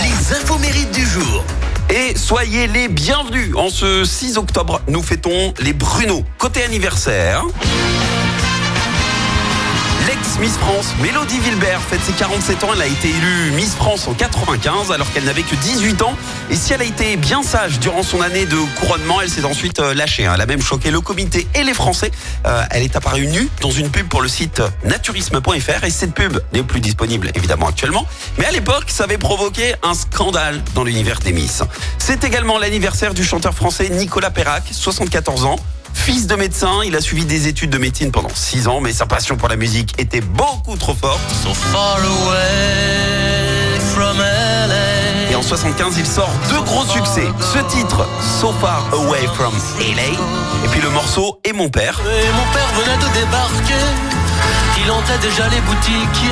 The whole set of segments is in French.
Les infos mérites du jour. Et soyez les bienvenus. En ce 6 octobre, nous fêtons les Bruno. Côté anniversaire. L'ex-Miss France, Mélodie Vilbert, fête ses 47 ans. Elle a été élue Miss France en 95 alors qu'elle n'avait que 18 ans. Et si elle a été bien sage durant son année de couronnement, elle s'est ensuite euh, lâchée. hein. Elle a même choqué le comité et les Français. Euh, elle est apparue nue dans une pub pour le site naturisme.fr et cette pub n'est plus disponible évidemment actuellement. Mais à l'époque, ça avait provoqué un scandale dans l'univers des Miss. C'est également l'anniversaire du chanteur français Nicolas Perrac, 74 ans. Fils de médecin, il a suivi des études de médecine pendant 6 ans, mais sa passion pour la musique était beaucoup trop forte. So far away from LA. Et en 75, il sort deux gros succès. Ce titre, So Far Away from LA, et puis le morceau Et mon père. Et mon père venait de débarquer. Il hantait déjà les boutiquiers.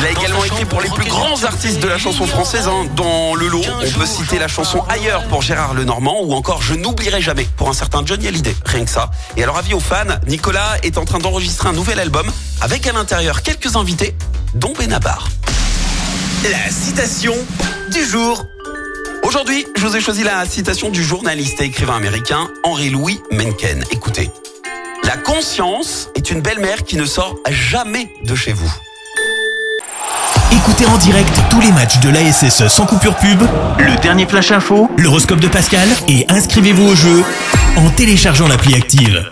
Il a également écrit pour les plus grands artistes de la chanson française. hein. Dans le lot, on peut citer la chanson Ailleurs pour Gérard Lenormand ou encore Je n'oublierai jamais pour un certain Johnny Hallyday. Rien que ça. Et alors, avis aux fans, Nicolas est en train d'enregistrer un nouvel album avec à l'intérieur quelques invités, dont Benabar. La citation du jour. Aujourd'hui, je vous ai choisi la citation du journaliste et écrivain américain Henry-Louis Mencken. Écoutez. Conscience est une belle-mère qui ne sort jamais de chez vous. Écoutez en direct tous les matchs de l'ASSE sans coupure pub, le dernier flash info, l'horoscope de Pascal et inscrivez-vous au jeu en téléchargeant l'appli active.